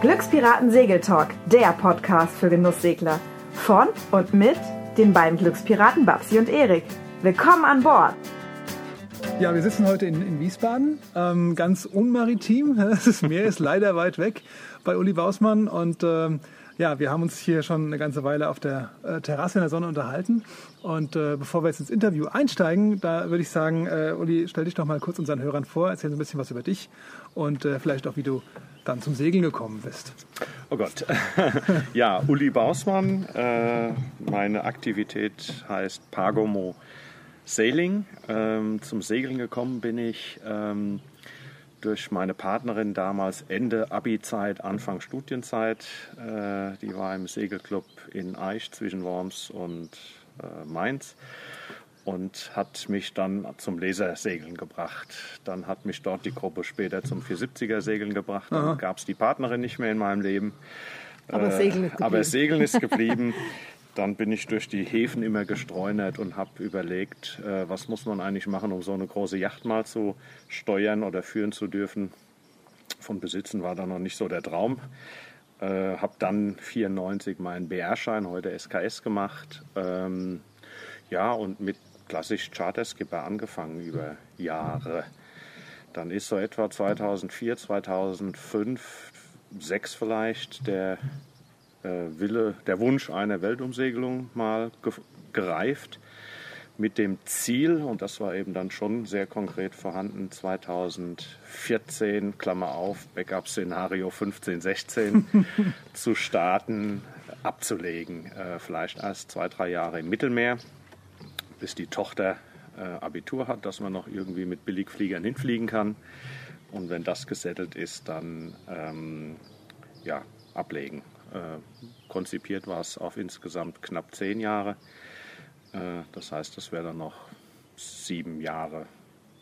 Glückspiraten Segeltalk, der Podcast für Genusssegler. Von und mit den beiden Glückspiraten Babsi und Erik. Willkommen an Bord! Ja, wir sitzen heute in, in Wiesbaden, ähm, ganz unmaritim. Das Meer ist leider weit weg bei Uli Bausmann und ähm, ja, wir haben uns hier schon eine ganze Weile auf der äh, Terrasse in der Sonne unterhalten. Und äh, bevor wir jetzt ins Interview einsteigen, da würde ich sagen, äh, Uli, stell dich doch mal kurz unseren Hörern vor, erzähl ein bisschen was über dich und äh, vielleicht auch, wie du dann zum Segeln gekommen bist. Oh Gott. ja, Uli Bausmann. Äh, meine Aktivität heißt Pagomo Sailing. Ähm, zum Segeln gekommen bin ich ähm, durch meine Partnerin damals Ende Abi-Zeit, Anfang Studienzeit. Äh, die war im Segelclub in Eich zwischen Worms und äh, Mainz und hat mich dann zum Lasersegeln gebracht. Dann hat mich dort die Gruppe später zum 470er Segeln gebracht. Dann gab es die Partnerin nicht mehr in meinem Leben. Aber, äh, Segeln, ist aber Segeln ist geblieben. dann bin ich durch die Häfen immer gestreunert und habe überlegt, äh, was muss man eigentlich machen, um so eine große Yacht mal zu steuern oder führen zu dürfen. Von Besitzen war da noch nicht so der Traum. Äh, habe dann 94 meinen BR-Schein, heute SKS gemacht. Ähm, ja, und mit klassisch Charterskipper angefangen über Jahre. Dann ist so etwa 2004, 2005, 2006 vielleicht der Wille, der Wunsch einer Weltumsegelung mal gereift mit dem Ziel, und das war eben dann schon sehr konkret vorhanden, 2014, Klammer auf, Backup-Szenario 15, 16 zu starten, abzulegen. Äh, vielleicht erst zwei, drei Jahre im Mittelmeer bis die Tochter äh, Abitur hat, dass man noch irgendwie mit Billigfliegern hinfliegen kann. Und wenn das gesettelt ist, dann ähm, ja, ablegen. Äh, konzipiert war es auf insgesamt knapp zehn Jahre. Äh, das heißt, es wäre dann noch sieben Jahre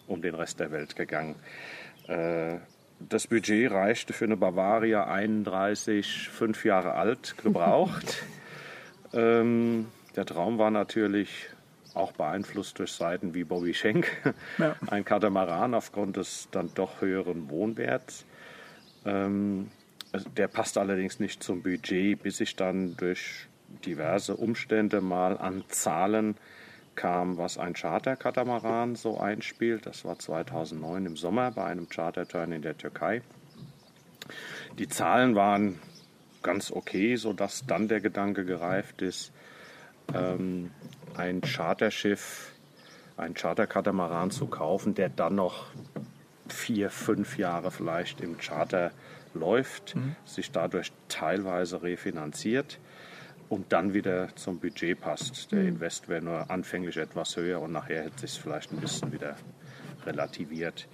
um den Rest der Welt gegangen. Äh, das Budget reichte für eine Bavaria 31, fünf Jahre alt, gebraucht. ähm, der Traum war natürlich, auch beeinflusst durch Seiten wie Bobby Schenk, ja. ein Katamaran aufgrund des dann doch höheren Wohnwerts. Ähm, der passt allerdings nicht zum Budget, bis ich dann durch diverse Umstände mal an Zahlen kam, was ein Charterkatamaran so einspielt. Das war 2009 im Sommer bei einem Charterturn in der Türkei. Die Zahlen waren ganz okay, sodass dann der Gedanke gereift ist, ähm, ein Charterschiff, ein Charterkatamaran zu kaufen, der dann noch vier, fünf Jahre vielleicht im Charter läuft, mhm. sich dadurch teilweise refinanziert und dann wieder zum Budget passt. Der mhm. Invest wäre nur anfänglich etwas höher und nachher hätte sich vielleicht ein bisschen wieder relativiert.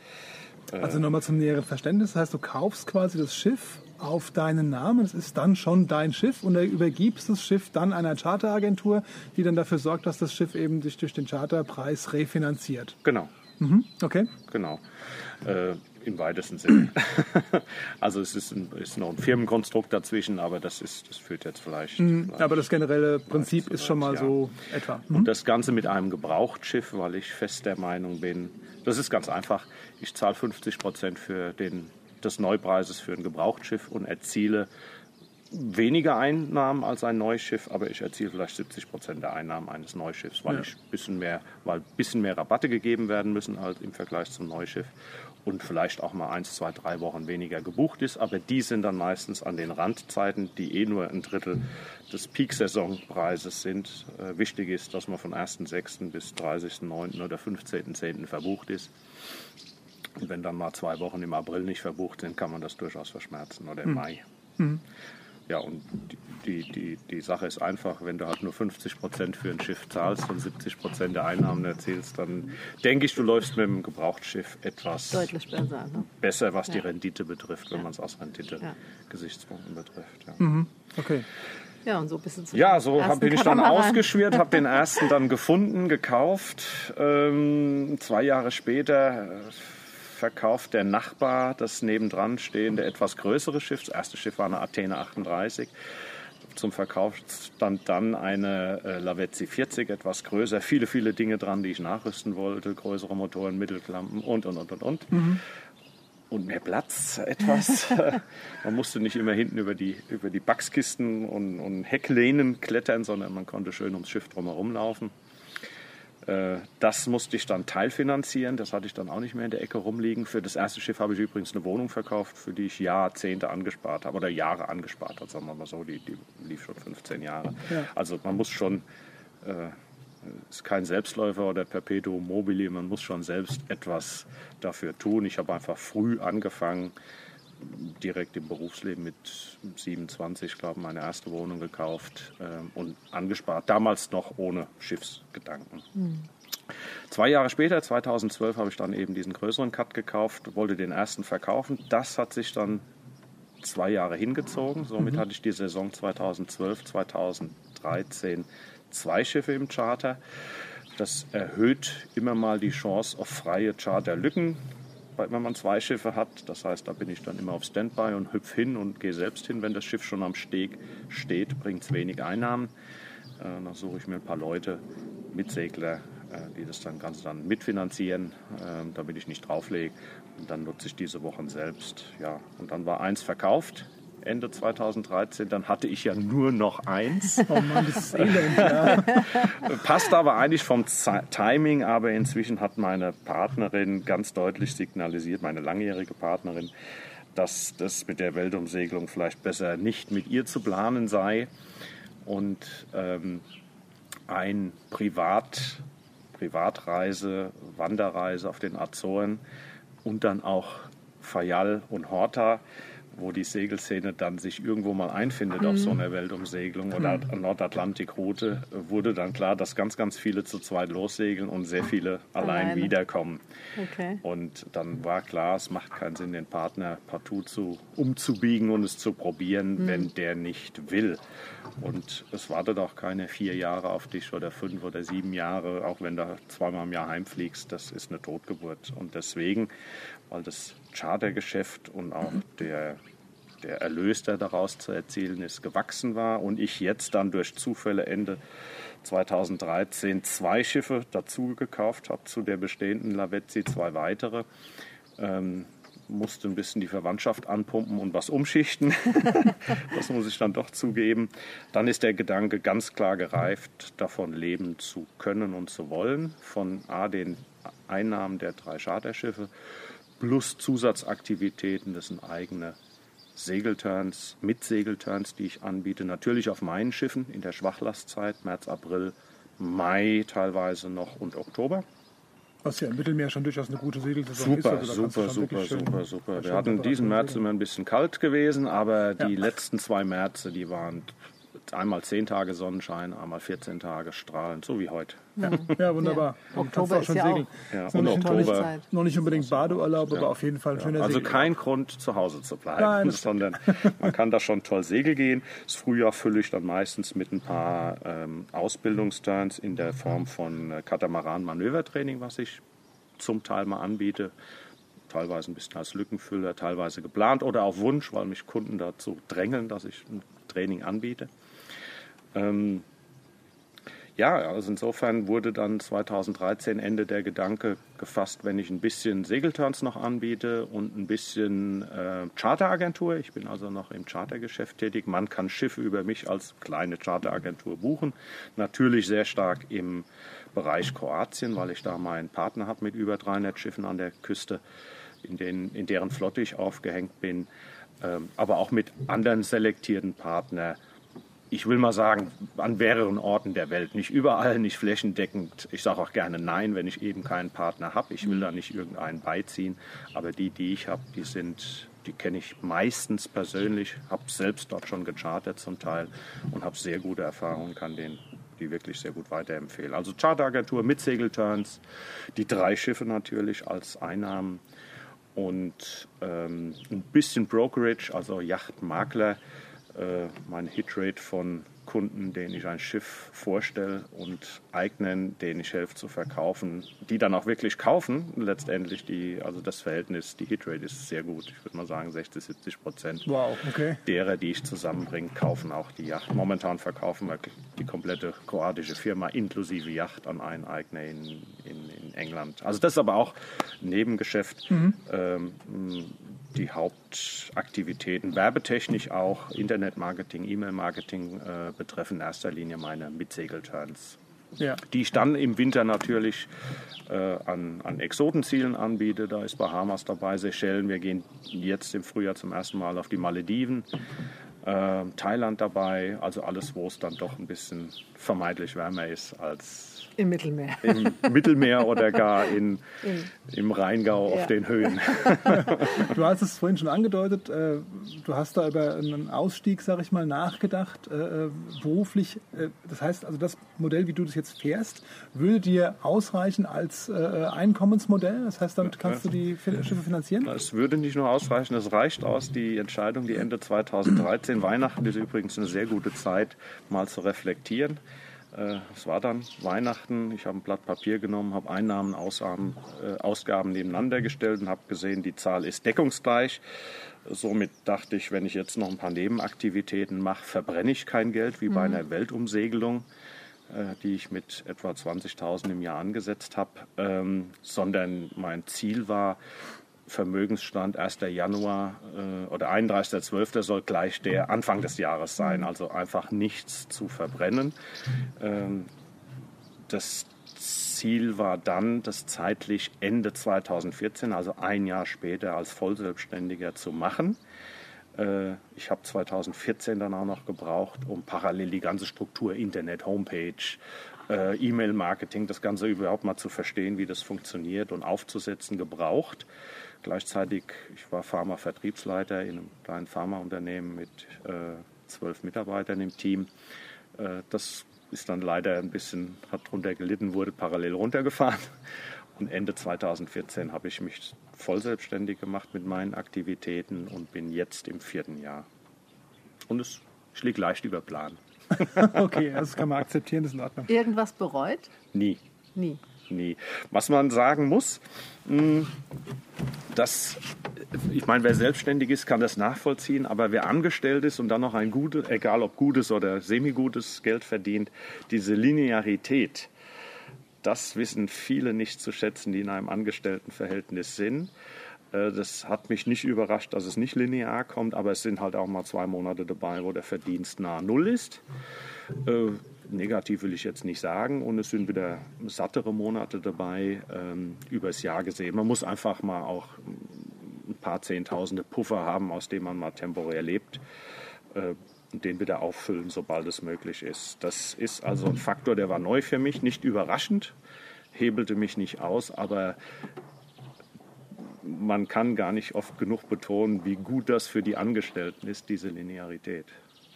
Also nochmal zum näheren Verständnis, das heißt, du kaufst quasi das Schiff auf deinen Namen. Es ist dann schon dein Schiff und du übergibst das Schiff dann einer Charteragentur, die dann dafür sorgt, dass das Schiff eben sich durch den Charterpreis refinanziert. Genau. Mhm, okay. Genau. Äh, Im weitesten Sinne. also es ist, ein, ist, noch ein Firmenkonstrukt dazwischen, aber das, ist, das führt jetzt vielleicht. Mhm, vielleicht aber das generelle Prinzip ist schon mal ja. so etwa. Mhm. Und das Ganze mit einem Gebrauchtschiff, weil ich fest der Meinung bin, das ist ganz einfach. Ich zahle 50 Prozent für den des Neupreises für ein Gebrauchtschiff und erziele weniger Einnahmen als ein Neuschiff, aber ich erziele vielleicht 70 Prozent der Einnahmen eines Neuschiffs, weil ja. ich bisschen mehr, weil ein bisschen mehr Rabatte gegeben werden müssen als im Vergleich zum Neuschiff und vielleicht auch mal eins, zwei, drei Wochen weniger gebucht ist, aber die sind dann meistens an den Randzeiten, die eh nur ein Drittel des Peak-Saisonpreises sind. Äh, wichtig ist, dass man von 1.6. bis 30.9. oder 15.10. verbucht ist. Und wenn dann mal zwei Wochen im April nicht verbucht sind, kann man das durchaus verschmerzen oder im mhm. Mai. Mhm. Ja, und die, die, die Sache ist einfach, wenn du halt nur 50 Prozent für ein Schiff zahlst und 70 Prozent der Einnahmen erzielst, dann denke ich, du läufst mit dem Gebrauchtschiff etwas Deutlich besser, ne? besser was ja. die Rendite betrifft, wenn ja. man es aus Rendite-Gesichtspunkten betrifft. Ja. Mhm. Okay. Ja, und so bist du Ja, so hab, bin ich dann ausgeschwört, habe den ersten dann gefunden, gekauft. Ähm, zwei Jahre später verkauft der Nachbar das nebendran stehende etwas größere Schiff. Das erste Schiff war eine Athene 38. Zum Verkauf stand dann eine äh, Lavezzi 40, etwas größer, viele, viele Dinge dran, die ich nachrüsten wollte, größere Motoren, Mittelklampen und, und, und, und, und. Mhm. Und mehr Platz etwas. man musste nicht immer hinten über die, über die Backskisten und, und Hecklehnen klettern, sondern man konnte schön ums Schiff drumherum laufen. Äh, das musste ich dann teilfinanzieren. Das hatte ich dann auch nicht mehr in der Ecke rumliegen. Für das erste Schiff habe ich übrigens eine Wohnung verkauft, für die ich Jahrzehnte angespart habe oder Jahre angespart habe, sagen wir mal so. Die, die lief schon 15 Jahre. Ja. Also man muss schon, äh, ist kein Selbstläufer oder Perpetuum mobile, man muss schon selbst etwas dafür tun. Ich habe einfach früh angefangen, direkt im Berufsleben mit 27, glaube ich, meine erste Wohnung gekauft ähm, und angespart. Damals noch ohne Schiffsgedanken. Mhm. Zwei Jahre später, 2012, habe ich dann eben diesen größeren Cut gekauft, wollte den ersten verkaufen. Das hat sich dann zwei Jahre hingezogen. Somit mhm. hatte ich die Saison 2012, 2013 zwei Schiffe im Charter. Das erhöht immer mal die Chance auf freie Charterlücken wenn man zwei Schiffe hat. Das heißt, da bin ich dann immer auf Standby und hüpf hin und gehe selbst hin. Wenn das Schiff schon am Steg steht, bringt es wenig Einnahmen. Äh, dann suche ich mir ein paar Leute, Mitsegler, äh, die das dann ganz dann mitfinanzieren, äh, damit ich nicht drauflege. Und dann nutze ich diese Wochen selbst. Ja, und dann war eins verkauft Ende 2013, dann hatte ich ja nur noch eins. Oh Mann, das ist elend, ja. Passt aber eigentlich vom Z Timing, aber inzwischen hat meine Partnerin ganz deutlich signalisiert, meine langjährige Partnerin, dass das mit der Weltumsegelung vielleicht besser nicht mit ihr zu planen sei. Und ähm, ein Privat, Privatreise, Wanderreise auf den Azoren und dann auch Fayal und Horta wo die Segelszene dann sich irgendwo mal einfindet mhm. auf so einer Weltumsegelung oder mhm. Nordatlantikroute, wurde dann klar, dass ganz, ganz viele zu zweit lossegeln und sehr viele allein Alleine. wiederkommen. Okay. Und dann war klar, es macht keinen Sinn, den Partner partout zu, umzubiegen und es zu probieren, mhm. wenn der nicht will. Und es wartet auch keine vier Jahre auf dich oder fünf oder sieben Jahre, auch wenn du zweimal im Jahr heimfliegst. Das ist eine Totgeburt. Und deswegen, weil das Chartergeschäft und auch der, der Erlös, der daraus zu erzielen ist, gewachsen war und ich jetzt dann durch Zufälle Ende 2013 zwei Schiffe dazu gekauft habe zu der bestehenden Lavezzi, zwei weitere. Ähm, musste ein bisschen die Verwandtschaft anpumpen und was umschichten. das muss ich dann doch zugeben. Dann ist der Gedanke ganz klar gereift, davon leben zu können und zu wollen. Von A, den Einnahmen der drei Charterschiffe plus Zusatzaktivitäten. Das sind eigene Segelturns, mit Segelturns, die ich anbiete. Natürlich auf meinen Schiffen in der Schwachlastzeit, März, April, Mai teilweise noch und Oktober. Was ja im Mittelmeer schon durchaus eine gute Segelsaison super, ist. Also super, super, super, super. Wir hatten diesen März immer ein bisschen kalt gewesen, aber die ja. letzten zwei Märze, die waren einmal 10 Tage Sonnenschein, einmal 14 Tage strahlend, so wie heute. Ja, ja wunderbar. Ja. Oktober ist ja auch ja, und Oktober. Noch nicht unbedingt Badeurlaub, ja. aber auf jeden Fall ein schöner Also kein Grund, zu Hause zu bleiben, Nein, sondern man kann da schon toll Segel gehen. Das Frühjahr fülle ich dann meistens mit ein paar ähm, Ausbildungsturns in der Form von äh, Katamaran-Manövertraining, was ich zum Teil mal anbiete teilweise ein bisschen als Lückenfüller, teilweise geplant oder auf Wunsch, weil mich Kunden dazu drängeln, dass ich ein Training anbiete. Ähm, ja, also insofern wurde dann 2013 Ende der Gedanke gefasst, wenn ich ein bisschen Segelturns noch anbiete und ein bisschen äh, Charteragentur. Ich bin also noch im Chartergeschäft tätig. Man kann Schiffe über mich als kleine Charteragentur buchen. Natürlich sehr stark im Bereich Kroatien, weil ich da meinen Partner habe mit über 300 Schiffen an der Küste, in, den, in deren Flotte ich aufgehängt bin. Ähm, aber auch mit anderen selektierten Partnern ich will mal sagen, an mehreren Orten der Welt. Nicht überall, nicht flächendeckend. Ich sage auch gerne Nein, wenn ich eben keinen Partner habe. Ich will da nicht irgendeinen beiziehen. Aber die, die ich habe, die sind, die kenne ich meistens persönlich, habe selbst dort schon gechartert zum Teil und habe sehr gute Erfahrungen, kann den die wirklich sehr gut weiterempfehlen. Also Charteragentur mit Segelturns, die drei Schiffe natürlich als Einnahmen und ähm, ein bisschen Brokerage, also Yachtmakler. Äh, mein Hitrate von Kunden, denen ich ein Schiff vorstelle und eignen, denen ich helfe zu verkaufen, die dann auch wirklich kaufen. Letztendlich die, also das Verhältnis, die Hitrate ist sehr gut. Ich würde mal sagen 60, 70 Prozent Wow, okay. derer, die ich zusammenbringe, kaufen auch die Yacht. Momentan verkaufen wir die komplette kroatische Firma inklusive Yacht an einen Eigner in, in, in England. Also das ist aber auch ein Nebengeschäft. Ähm, die Hauptaktivitäten, werbetechnisch auch, Internetmarketing, E-Mail-Marketing äh, betreffen in erster Linie meine Mitsegelturns. Ja. Die ich dann im Winter natürlich äh, an, an Exotenzielen anbiete. Da ist Bahamas dabei, Seychellen. Wir gehen jetzt im Frühjahr zum ersten Mal auf die Malediven. Äh, Thailand dabei. Also alles, wo es dann doch ein bisschen vermeintlich wärmer ist als Im Mittelmeer. im Mittelmeer oder gar in, im Rheingau auf Ja. den Höhen. Du hast es vorhin schon angedeutet, äh, du hast da über einen Ausstieg, sag ich mal, nachgedacht, äh, äh, beruflich. Äh, das heißt also, das Modell, wie du das jetzt fährst, würde dir ausreichen als Einkommensmodell? Das heißt, damit kannst du die Schiffe finanzieren? Es würde nicht nur ausreichen, es reicht aus, die Entscheidung, die Ende 2013, Weihnachten ist übrigens eine sehr gute Zeit, mal zu reflektieren. Äh, Es war dann Weihnachten, ich habe ein Blatt Papier genommen, habe Einnahmen, Ausgaben, äh, Ausgaben nebeneinander gestellt und habe gesehen, die Zahl ist deckungsgleich. Somit dachte ich, wenn ich jetzt noch ein paar Nebenaktivitäten mache, verbrenne ich kein Geld wie bei einer Weltumsegelung äh, die ich mit etwa 20.000 im Jahr angesetzt habe, ähm, sondern mein Ziel war, Vermögensstand 1. Januar äh, oder 31.12. soll gleich der Anfang des Jahres sein, also einfach nichts zu verbrennen. Ähm, das Ziel war dann, das zeitlich Ende 2014, also ein Jahr später, als Vollselbstständiger zu machen. Äh, Ich habe 2014 dann auch noch gebraucht, um parallel die ganze Struktur, Internet, Homepage, äh, E-Mail-Marketing, das Ganze überhaupt mal zu verstehen, wie das funktioniert und aufzusetzen, gebraucht. Gleichzeitig, ich war Pharma-Vertriebsleiter in einem kleinen Pharmaunternehmen mit äh, zwölf Mitarbeitern im Team. Äh, Das ist dann leider ein bisschen, hat drunter gelitten, wurde parallel runtergefahren. Und Ende 2014 habe ich mich voll selbstständig gemacht mit meinen Aktivitäten und bin jetzt im vierten Jahr. Und es, ich liege leicht über Plan. Okay, das kann man akzeptieren, das ist in Ordnung. Irgendwas bereut? Nie. Nie. Nie. Was man sagen muss, mh, dass, ich meine, wer selbstständig ist, kann das nachvollziehen, aber wer angestellt ist und dann noch ein gutes, egal ob gutes oder semi-gutes Geld verdient, diese Linearität, das wissen viele nicht zu schätzen, die in einem Angestelltenverhältnis sind. Äh, Das hat mich nicht überrascht, dass es nicht linear kommt, aber es sind halt auch mal zwei Monate dabei, wo der Verdienst nahe Null ist. Äh, negativ will ich jetzt nicht sagen. Und es sind wieder sattere Monate dabei, ähm, übers Jahr gesehen. Man muss einfach mal auch ein paar Zehntausende Puffer haben, aus denen man mal temporär lebt. Äh, und den wieder auffüllen, sobald es möglich ist. Das ist also ein Faktor, der war neu für mich, nicht überraschend, hebelte mich nicht aus, aber man kann gar nicht oft genug betonen, wie gut das für die Angestellten ist, diese Linearität.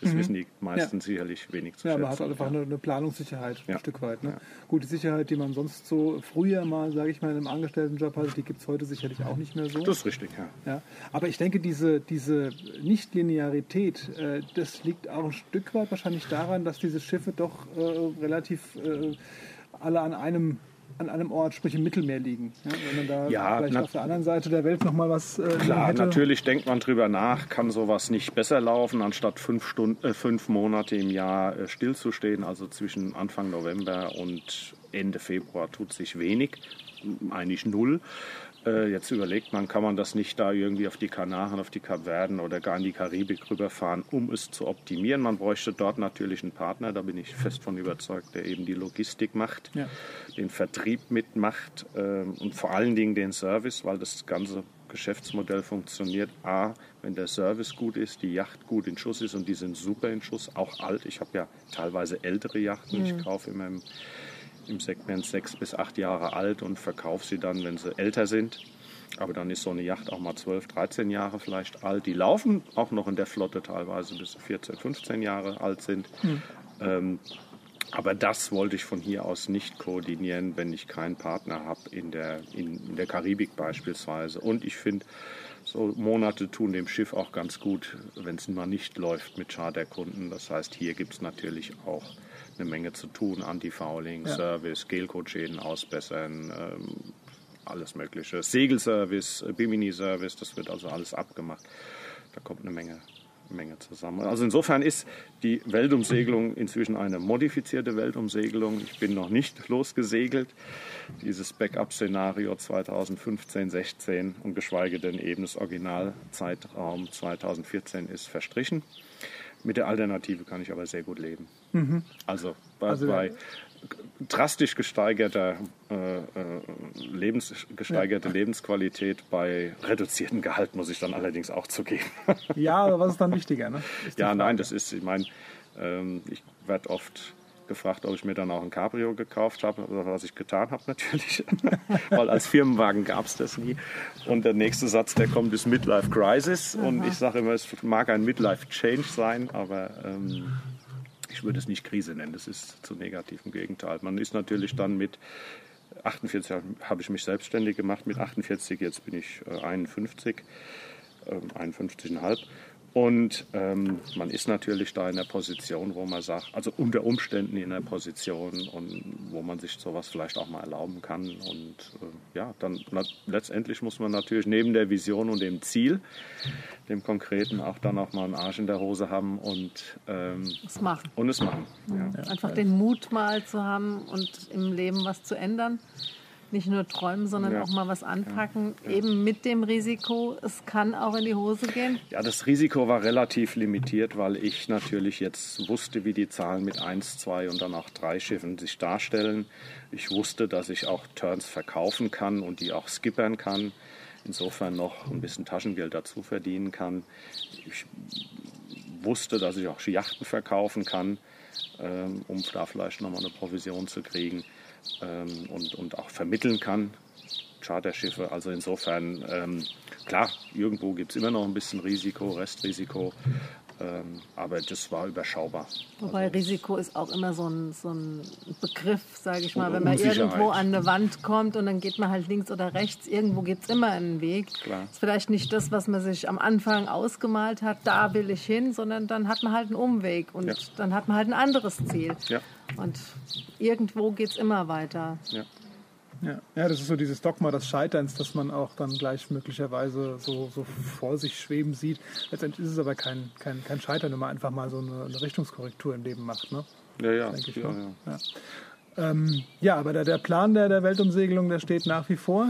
Das wissen die meisten sicherlich wenig zu Mhm. Ja, schätzen. man hat einfach eine, eine Planungssicherheit Ja. ein Stück weit. Ne? Ja. Gut, die Sicherheit, die man sonst so früher mal, sage ich mal, in einem Angestelltenjob hatte, die gibt es heute sicherlich auch nicht mehr so. Das ist richtig, ja. Ja, aber ich denke, diese, diese Nichtlinearität, äh, das liegt auch ein Stück weit wahrscheinlich daran, dass diese Schiffe doch äh, relativ äh, alle an einem, an einem Ort, sprich im Mittelmeer liegen. Ja, wenn man da Ja, vielleicht auf der anderen Seite der Welt nochmal was äh, Klar, hätte. natürlich denkt man drüber nach, kann sowas nicht besser laufen, anstatt fünf, Stunden, äh, fünf Monate im Jahr äh, stillzustehen. Also zwischen Anfang November und Ende Februar tut sich wenig, eigentlich null. Äh, jetzt überlegt man, kann man das nicht da irgendwie auf die Kanaren, auf die Kapverden oder gar in die Karibik rüberfahren, um es zu optimieren. Man bräuchte dort natürlich einen Partner, da bin ich fest von überzeugt, der eben die Logistik macht, Ja. den Vertrieb mitmacht ähm, und vor allen Dingen den Service, weil das ganze Geschäftsmodell funktioniert. A, wenn der Service gut ist, die Yacht gut in Schuss ist und die sind super in Schuss, auch alt. Ich habe ja teilweise ältere Yachten. Ich kaufe immer im, im Segment sechs bis acht Jahre alt und verkaufe sie dann, wenn sie älter sind. Aber dann ist so eine Yacht auch mal 12, 13 Jahre vielleicht alt. Die laufen auch noch in der Flotte teilweise bis sie 14, 15 Jahre alt sind. Ähm, aber das wollte ich von hier aus nicht koordinieren, wenn ich keinen Partner habe in der, in, in der Karibik beispielsweise. Und ich finde, so Monate tun dem Schiff auch ganz gut, wenn es mal nicht läuft mit Charterkunden. Das heißt, hier gibt es natürlich auch eine Menge zu tun. Anti-Fouling, Ja. Service, Gelcoat-Schäden ausbessern, ähm, alles Mögliche. Segelservice, äh, Bimini-Service, das wird also alles abgemacht. Da kommt eine Menge, Menge zusammen. Also insofern ist die Weltumsegelung inzwischen eine modifizierte Weltumsegelung. Ich bin noch nicht losgesegelt. Dieses Backup-Szenario 2015, 16 und geschweige denn eben das Originalzeitraum 2014 ist verstrichen. Mit der Alternative kann ich aber sehr gut leben. Also bei, Mhm. Also, bei drastisch gesteigerter, äh, äh, Lebens, gesteigerte Lebensqualität bei reduziertem Gehalt muss ich dann allerdings auch zugeben. Ja, aber was ist dann wichtiger? Ne? Ist ja, nein, das ist, ich meine, ähm, ich werde oft gefragt, ob ich mir dann auch ein Cabrio gekauft habe, was ich getan habe natürlich, weil als Firmenwagen gab es das nie. Und der nächste Satz, der kommt, ist Midlife Crisis und ich sage immer, es mag ein Midlife Change sein, aber ähm, ich würde es nicht Krise nennen, das ist zu negativ im Gegenteil. Man ist natürlich dann mit 48 habe ich mich selbstständig gemacht, mit 48, jetzt bin ich äh, 51, ähm, 51,5. Und ähm, man ist natürlich da in der Position, wo man sagt, also unter Umständen in der Position und wo man sich sowas vielleicht auch mal erlauben kann. Und äh, ja, dann na, letztendlich muss man natürlich neben der Vision und dem Ziel, dem Konkreten, auch dann auch mal einen Arsch in der Hose haben und, ähm, Das machen. und es machen. Ja. Einfach den Mut mal zu haben und im Leben was zu ändern. Nicht nur träumen, sondern Ja. auch mal was anpacken. Eben mit dem Risiko, es kann auch in die Hose gehen. Ja, das Risiko war relativ limitiert, weil ich natürlich jetzt wusste, wie die Zahlen mit 1, 2 und dann auch 3 Schiffen sich darstellen. Ich wusste, dass ich auch Turns verkaufen kann und die auch skippern kann. Insofern noch ein bisschen Taschengeld dazu verdienen kann. Ich wusste, dass ich auch Yachten verkaufen kann, ähm, um da vielleicht nochmal eine Provision zu kriegen ähm, und, und auch vermitteln kann. Charterschiffe, also insofern, ähm, klar, irgendwo gibt es immer noch ein bisschen Risiko, Restrisiko, ähm, aber das war überschaubar. Wobei Risiko ist auch immer so ein, so ein Begriff, sage ich mal. Wenn man irgendwo an eine Wand kommt und dann geht man halt links oder rechts, irgendwo gibt es immer einen Weg. Klar. Ist vielleicht nicht das, was man sich am Anfang ausgemalt hat, da will ich hin, sondern dann hat man halt einen Umweg und Ja. dann hat man halt ein anderes Ziel. Ja, Und irgendwo geht es immer weiter. ja. Ja. ja, das ist so dieses Dogma des Scheiterns, das man auch dann gleich möglicherweise so, so vor sich schweben sieht. Letztendlich ist es aber kein, kein, kein Scheitern, wenn man einfach mal so eine, eine Richtungskorrektur im Leben macht. Ne? Ja, ja, Denke ich ja, ja. Ja. Ähm, ja, aber der, der Plan der, der Weltumsegelung, der steht nach wie vor.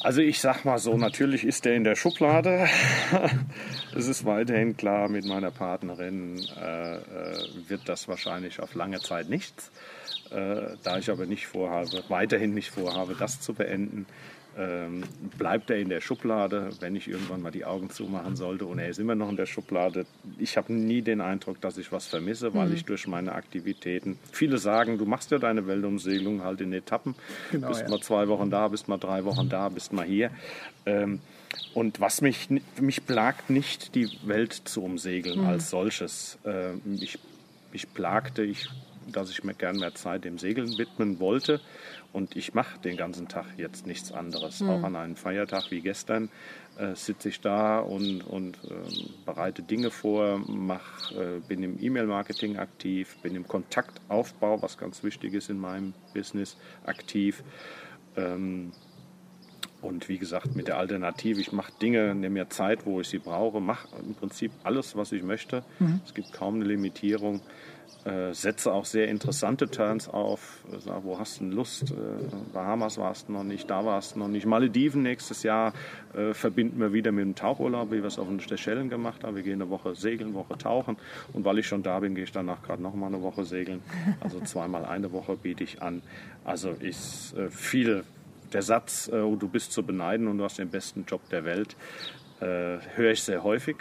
Also ich sag mal so, natürlich ist der in der Schublade. Es ist weiterhin klar, mit meiner Partnerin äh, äh, wird das wahrscheinlich auf lange Zeit nichts. Äh, da ich aber nicht vorhabe, weiterhin nicht vorhabe, das zu beenden, ähm, bleibt er in der Schublade, wenn ich irgendwann mal die Augen zumachen sollte. Und er ist immer noch in der Schublade. Ich habe nie den Eindruck, dass ich was vermisse, weil ich durch meine Aktivitäten. Viele sagen, du machst ja deine Weltumsegelung halt in Etappen. Genau, bist ja. mal zwei Wochen da, bist mal drei Wochen da, bist mal hier. Ähm, und was mich, mich plagt nicht, die Welt zu umsegeln als solches. Ähm, ich, mich plagte, ich, dass ich mir gern mehr Zeit dem Segeln widmen wollte. Und ich mache den ganzen Tag jetzt nichts anderes. Auch an einem Feiertag wie gestern äh, sitze ich da und, und ähm, bereite Dinge vor, mach, äh, bin im E-Mail-Marketing aktiv, bin im Kontaktaufbau, was ganz wichtig ist in meinem Business, aktiv. Ähm, und wie gesagt, mit der Alternative, ich mache Dinge, nehme mir Zeit, wo ich sie brauche, mache im Prinzip alles, was ich möchte. Es gibt kaum eine Limitierung. Äh, setze auch sehr interessante Turns auf. Äh, Sag, wo hast du Lust? Äh, Bahamas warst du noch nicht, da warst du noch nicht. Malediven nächstes Jahr äh, verbinden wir wieder mit dem Tauchurlaub, wie wir es auf den Seychellen gemacht haben. Wir gehen eine Woche segeln, Woche tauchen. Und weil ich schon da bin, gehe ich danach gerade noch mal eine Woche segeln. Also zweimal eine Woche biete ich an. Also ist äh, viel der Satz, äh, oh, du bist zu beneiden und du hast den besten Job der Welt, äh, höre ich sehr häufig.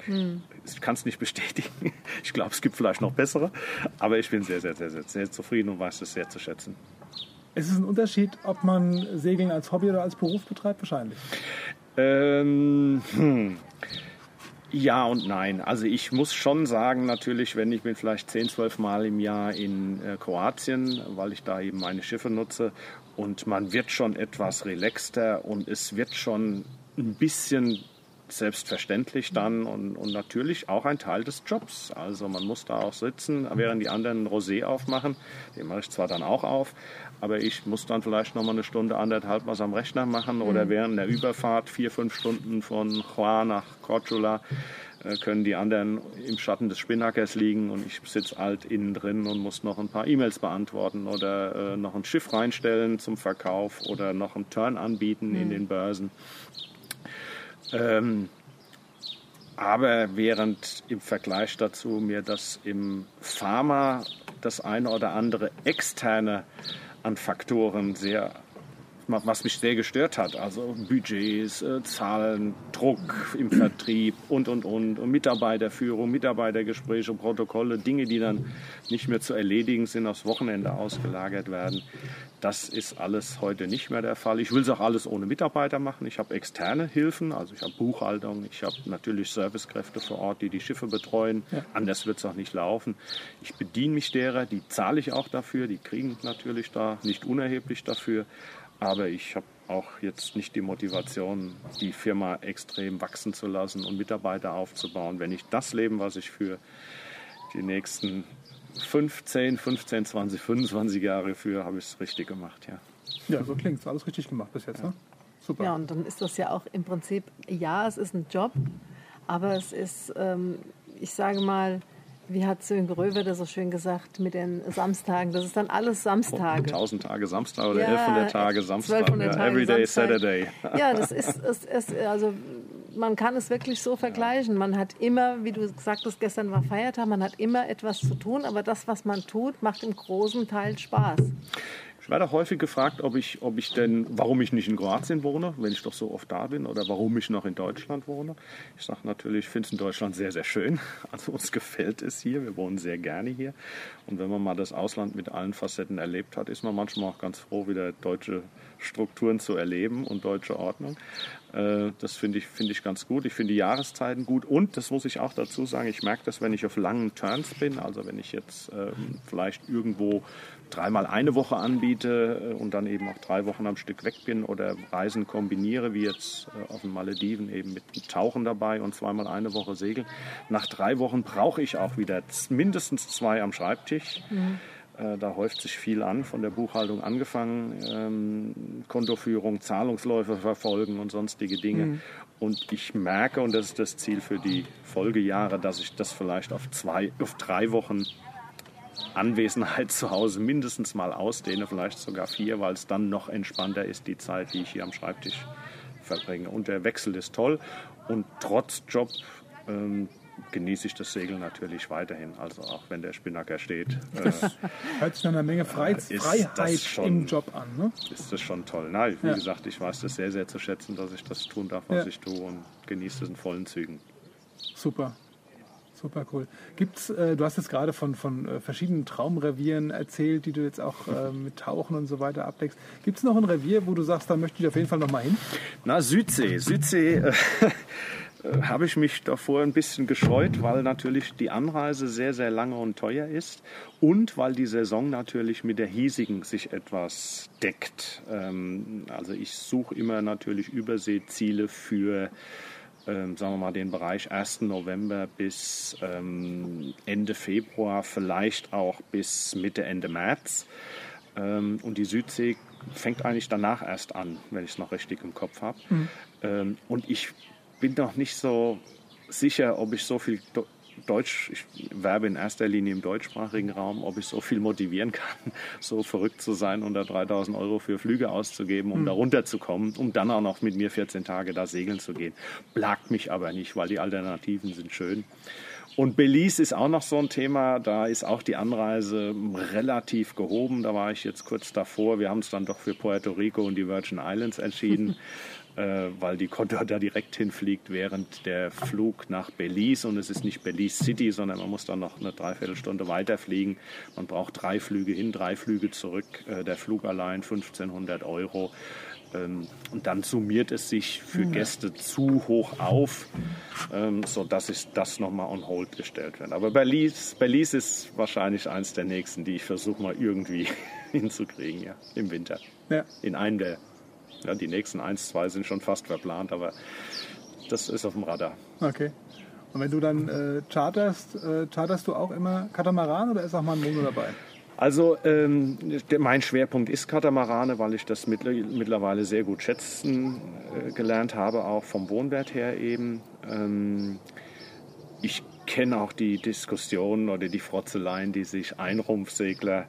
Ich kann es nicht bestätigen. Ich glaube, es gibt vielleicht noch bessere. Aber ich bin sehr, sehr, sehr, sehr, sehr zufrieden und weiß es sehr zu schätzen. Ist es ein Unterschied, ob man Segeln als Hobby oder als Beruf betreibt? Wahrscheinlich. Ähm, hm. Ja und nein. Also ich muss schon sagen, natürlich, wenn ich bin vielleicht 10, 12 Mal im Jahr in äh, Kroatien, weil ich da eben meine Schiffe nutze und man wird schon etwas relaxter und es wird schon ein bisschen selbstverständlich dann und, und, natürlich auch ein Teil des Jobs. Also man muss da auch sitzen, während die anderen Rosé aufmachen. Den mache ich zwar dann auch auf, aber ich muss dann vielleicht noch mal eine Stunde, anderthalb was am Rechner machen oder mhm. während der Überfahrt vier, fünf Stunden von Chua nach Cordula äh, können die anderen im Schatten des Spinnackers liegen und ich sitze halt innen drin und muss noch ein paar E-Mails beantworten oder äh, noch ein Schiff reinstellen zum Verkauf oder noch einen Turn anbieten mhm. in den Börsen. Ähm, aber während im Vergleich dazu mir das im Pharma das eine oder andere externe an Faktoren sehr was mich sehr gestört hat. Also Budgets, äh, Zahlen, Druck im Vertrieb und, und, und, und Mitarbeiterführung, Mitarbeitergespräche, Protokolle, Dinge, die dann nicht mehr zu erledigen sind, aufs Wochenende ausgelagert werden. Das ist alles heute nicht mehr der Fall. Ich will es auch alles ohne Mitarbeiter machen. Ich habe externe Hilfen, also ich habe Buchhaltung, ich habe natürlich Servicekräfte vor Ort, die die Schiffe betreuen. Ja. Anders wird es auch nicht laufen. Ich bediene mich derer, die zahle ich auch dafür, die kriegen natürlich da nicht unerheblich dafür. Aber ich habe auch jetzt nicht die Motivation, die Firma extrem wachsen zu lassen und Mitarbeiter aufzubauen. Wenn ich das Leben, was ich für die nächsten 15, 15, 20, 25 Jahre führe, habe ich es richtig gemacht, ja. Ja, so klingt es. Alles richtig gemacht bis jetzt, ja. ne? Super. Ja, und dann ist das ja auch im Prinzip, ja, es ist ein Job, aber es ist, ähm, ich sage mal, wie hat Sönke Röwe so schön gesagt mit den Samstagen? Das ist dann alles Samstage. 1000 Tage Samstag oder ja, 1100 Tage Samstag. 1200 Tage Everyday Samstag. Saturday. Ja, das ist, es, es, also man kann es wirklich so vergleichen. Man hat immer, wie du gesagt hast, gestern war Feiertag, man hat immer etwas zu tun, aber das, was man tut, macht im großen Teil Spaß. Ich werde häufig gefragt, ob ich, ob ich denn, warum ich nicht in Kroatien wohne, wenn ich doch so oft da bin, oder warum ich noch in Deutschland wohne. Ich sage natürlich, ich finde es in Deutschland sehr, sehr schön. Also uns gefällt es hier. Wir wohnen sehr gerne hier. Und wenn man mal das Ausland mit allen Facetten erlebt hat, ist man manchmal auch ganz froh, wieder deutsche Strukturen zu erleben und deutsche Ordnung. Äh, das finde ich, find ich ganz gut. Ich finde die Jahreszeiten gut. Und, das muss ich auch dazu sagen, ich merke das, wenn ich auf langen Turns bin, also wenn ich jetzt ähm, vielleicht irgendwo dreimal eine Woche anbiete äh, und dann eben auch drei Wochen am Stück weg bin oder Reisen kombiniere, wie jetzt äh, auf den Malediven eben mit Tauchen dabei und zweimal eine Woche segeln. Nach drei Wochen brauche ich auch wieder mindestens zwei am Schreibtisch. Mhm. Äh, da häuft sich viel an, von der Buchhaltung angefangen, ähm, Kontoführung, Zahlungsläufe verfolgen und sonstige Dinge. Mhm. Und ich merke, und das ist das Ziel für die Folgejahre, dass ich das vielleicht auf zwei, auf drei Wochen Anwesenheit zu Hause mindestens mal ausdehne, vielleicht sogar vier, weil es dann noch entspannter ist, die Zeit, die ich hier am Schreibtisch verbringe. Und der Wechsel ist toll. Und trotz Job ähm, genieße ich das Segeln natürlich weiterhin. Also auch wenn der Spinnaker steht. Äh, Hört sich noch eine Menge Freiz Freiheit schon, im Job an. Ne? Ist das schon toll. Na, wie ja. gesagt, ich weiß das sehr, sehr zu schätzen, dass ich das tun darf, was ja. ich tue und genieße es in vollen Zügen. Super. Super cool. Gibt's, äh, du hast jetzt gerade von, von äh, verschiedenen Traumrevieren erzählt, die du jetzt auch äh, mit Tauchen und so weiter abdeckst. Gibt es noch ein Revier, wo du sagst, da möchte ich auf jeden Fall noch mal hin? Na, Südsee. Südsee äh, äh, habe ich mich davor ein bisschen gescheut, weil natürlich die Anreise sehr, sehr lange und teuer ist und weil die Saison natürlich mit der hiesigen sich etwas deckt. Ähm, also ich suche immer natürlich Überseeziele für ähm, sagen wir mal, den Bereich 1. November bis ähm, Ende Februar, vielleicht auch bis Mitte, Ende März. Ähm, und die Südsee fängt eigentlich danach erst an, wenn ich es noch richtig im Kopf habe. Mhm. Ähm, und ich bin noch nicht so sicher, ob ich so viel Deutsch, ich werbe in erster Linie im deutschsprachigen Raum, ob ich so viel motivieren kann, so verrückt zu sein und da 3000 Euro für Flüge auszugeben, um mhm. da runterzukommen, um dann auch noch mit mir 14 Tage da segeln zu gehen. Plagt mich aber nicht, weil die Alternativen sind schön. Und Belize ist auch noch so ein Thema. Da ist auch die Anreise relativ gehoben. Da war ich jetzt kurz davor. Wir haben es dann doch für Puerto Rico und die Virgin Islands entschieden. äh, weil die Condor da direkt hinfliegt, während der Flug nach Belize und es ist nicht Belize City, sondern man muss dann noch eine Dreiviertelstunde weiterfliegen. Man braucht drei Flüge hin, drei Flüge zurück. Äh, der Flug allein 1500 Euro. Ähm, und dann summiert es sich für Gäste zu hoch auf, ähm, sodass ich das nochmal on hold gestellt wird. Aber Belize, Belize ist wahrscheinlich eins der nächsten, die ich versuche mal irgendwie hinzukriegen, ja, im Winter. Ja. In einem der ja, die nächsten eins, zwei sind schon fast verplant, aber das ist auf dem Radar. Okay. Und wenn du dann äh, charterst, äh, charterst du auch immer Katamaran oder ist auch mal ein Mono dabei? Also ähm, der, mein Schwerpunkt ist Katamarane, weil ich das mittlerweile sehr gut schätzen äh, gelernt habe, auch vom Wohnwert her eben. Ähm, ich kenne auch die Diskussionen oder die Frotzeleien, die sich Einrumpfsegler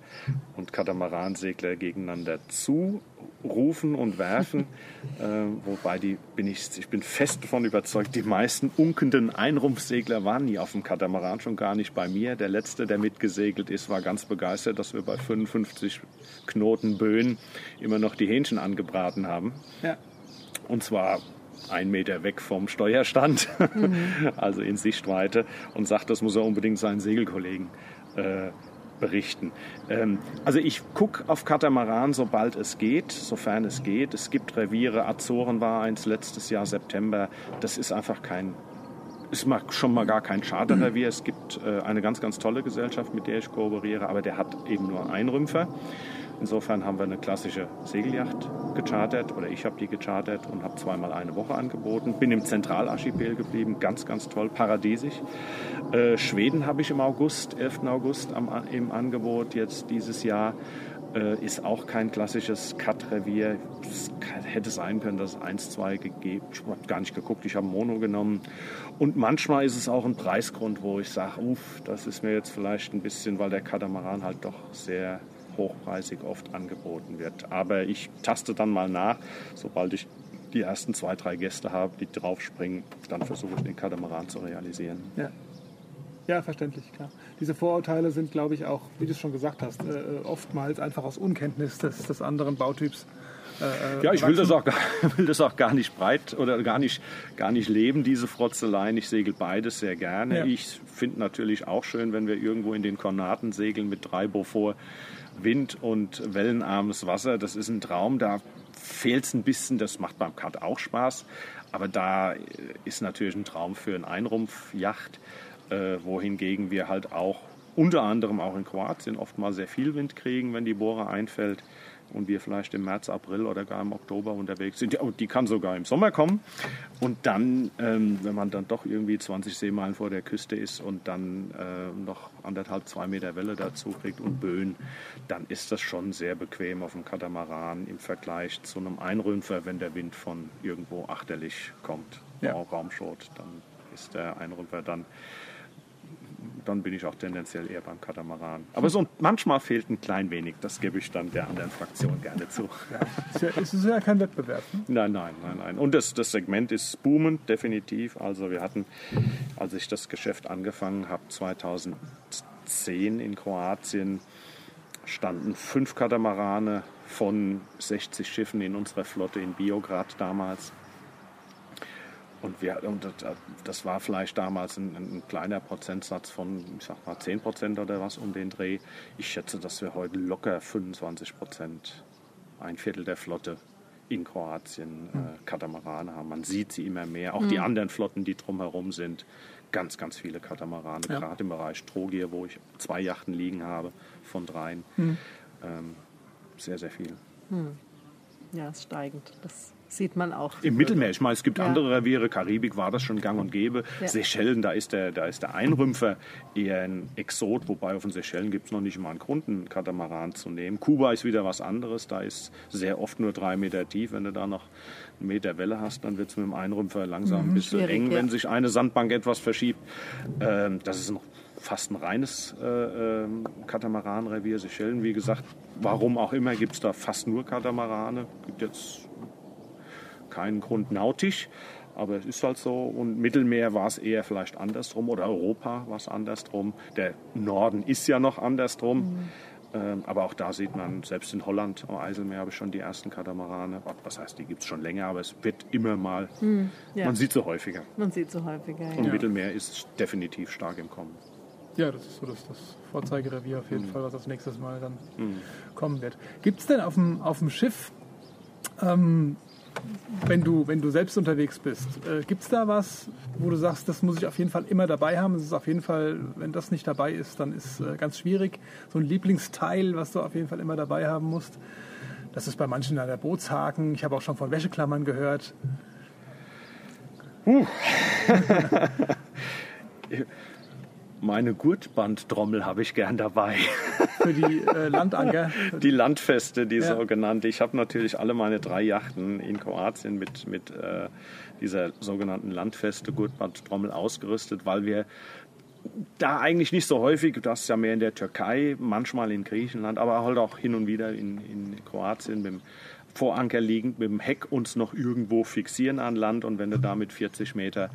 und Katamaransegler gegeneinander zurufen und werfen. äh, wobei die bin ich, ich bin fest davon überzeugt, die meisten unkenden Einrumpfsegler waren nie auf dem Katamaran, schon gar nicht bei mir. Der letzte, der mitgesegelt ist, war ganz begeistert, dass wir bei 55 Knoten Böen immer noch die Hähnchen angebraten haben. Ja. Und zwar ein Meter weg vom Steuerstand, mhm. also in Sichtweite, und sagt, das muss er unbedingt seinen Segelkollegen äh, berichten. Ähm, also ich gucke auf Katamaran, sobald es geht, sofern es geht. Es gibt Reviere, Azoren war eins letztes Jahr September. Das ist einfach kein, ist mal, schon mal gar kein Charterrevier. Es gibt äh, eine ganz, ganz tolle Gesellschaft, mit der ich kooperiere, aber der hat eben nur Einrümpfer. Insofern haben wir eine klassische Segelyacht gechartert oder ich habe die gechartert und habe zweimal eine Woche angeboten. Bin im Zentralarchipel geblieben, ganz, ganz toll, paradiesisch. Äh, Schweden habe ich im August, 11. August am, im Angebot jetzt dieses Jahr. Äh, ist auch kein klassisches Cut-Revier. Es hätte sein können, dass es 1, 2 gegeben Ich habe gar nicht geguckt, ich habe Mono genommen. Und manchmal ist es auch ein Preisgrund, wo ich sage, uff, das ist mir jetzt vielleicht ein bisschen, weil der Katamaran halt doch sehr hochpreisig oft angeboten wird. Aber ich taste dann mal nach, sobald ich die ersten zwei, drei Gäste habe, die draufspringen, dann versuche ich den Katamaran zu realisieren. Ja. Ja, verständlich, klar. Diese Vorurteile sind, glaube ich, auch, wie du es schon gesagt hast, äh, oftmals einfach aus Unkenntnis des, des anderen Bautyps. Äh, äh ja, ich will das, auch gar, will das auch gar nicht breit oder gar nicht, gar nicht leben, diese Frotzeleien. Ich segel beides sehr gerne. Ja. Ich finde natürlich auch schön, wenn wir irgendwo in den Kornaten segeln mit drei Beaufort Wind und wellenarmes Wasser. Das ist ein Traum. Da fehlt es ein bisschen. Das macht beim Cut auch Spaß. Aber da ist natürlich ein Traum für eine Einrumpfjacht, äh, wohingegen wir halt auch unter anderem auch in Kroatien oft mal sehr viel Wind kriegen, wenn die Bohre einfällt und wir vielleicht im März, April oder gar im Oktober unterwegs sind. Die, kann sogar im Sommer kommen. Und dann, ähm, wenn man dann doch irgendwie 20 Seemeilen vor der Küste ist und dann äh, noch anderthalb, zwei Meter Welle dazu kriegt und Böen, dann ist das schon sehr bequem auf dem Katamaran im Vergleich zu einem Einrümpfer, wenn der Wind von irgendwo achterlich kommt, ja. Raumschot, dann ist der Einrümpfer dann dann bin ich auch tendenziell eher beim Katamaran. Aber so manchmal fehlt ein klein wenig, das gebe ich dann der anderen Fraktion gerne zu. Ja, ist ja, es ist ja kein Wettbewerb. Ne? Nein, nein, nein, nein. Und das, das Segment ist boomend, definitiv. Also wir hatten, als ich das Geschäft angefangen habe, 2010 in Kroatien, standen fünf Katamarane von 60 Schiffen in unserer Flotte in Biograd damals. Und, wir, und das war vielleicht damals ein, ein, kleiner Prozentsatz von, ich sag mal, 10 Prozent oder was um den Dreh. Ich schätze, dass wir heute locker 25 Prozent, ein Viertel der Flotte in Kroatien äh, Katamarane haben. Man sieht sie immer mehr. Auch mhm. die anderen Flotten, die drumherum sind, ganz, ganz viele Katamarane. Ja. Gerade im Bereich Strogier, wo ich zwei Yachten liegen habe von dreien. Mhm. Ähm, sehr, sehr viel. Mhm. Ja, ist steigend. Das sieht man auch. Im Mittelmeer, ich meine, es gibt ja. andere Reviere, Karibik war das schon gang und gäbe. Ja. Seychellen, da ist, der, da ist der Einrümpfer eher ein Exot, wobei auf den Seychellen gibt es noch nicht mal einen Grund, einen Katamaran zu nehmen. Kuba ist wieder was anderes, da ist sehr oft nur drei Meter tief. Wenn du da noch einen Meter Welle hast, dann wird es mit dem Einrümpfer langsam mhm, ein bisschen eng, ja. wenn sich eine Sandbank etwas verschiebt. Ähm, das ist noch fast ein reines äh, äh, Katamaranrevier. Seychellen, wie gesagt, warum auch immer, gibt es da fast nur Katamarane. Gibt jetzt keinen Grund nautisch, aber es ist halt so. Und Mittelmeer war es eher vielleicht andersrum oder Europa war es andersrum. Der Norden ist ja noch andersrum. Mhm. Ähm, aber auch da sieht man, selbst in Holland am Eiselmeer habe ich schon die ersten Katamarane. Was heißt, die gibt es schon länger, aber es wird immer mal, mhm, ja. man sieht sie häufiger. Man sieht sie häufiger, ja. Und Mittelmeer ist definitiv stark im Kommen. Ja, das ist so das, das Vorzeigerevier auf jeden mhm. Fall, was das nächstes Mal dann mhm. kommen wird. Gibt es denn auf dem, auf dem Schiff ähm, wenn du, wenn du selbst unterwegs bist, äh, gibt es da was, wo du sagst, das muss ich auf jeden Fall immer dabei haben? Es ist auf jeden Fall, wenn das nicht dabei ist, dann ist äh, ganz schwierig. So ein Lieblingsteil, was du auf jeden Fall immer dabei haben musst. Das ist bei manchen der Bootshaken. Ich habe auch schon von Wäscheklammern gehört. Meine Gurtbandtrommel habe ich gern dabei. Für die äh, Landanker. Die Landfeste, die Ja. sogenannte. Ich habe natürlich alle meine drei Yachten in Kroatien mit, mit äh, dieser sogenannten Landfeste Gurtbandtrommel ausgerüstet, weil wir da eigentlich nicht so häufig, das ist ja mehr in der Türkei, manchmal in Griechenland, aber halt auch hin und wieder in, in Kroatien mit dem Voranker liegend, mit dem Heck uns noch irgendwo fixieren an Land und wenn du da mit 40 Meter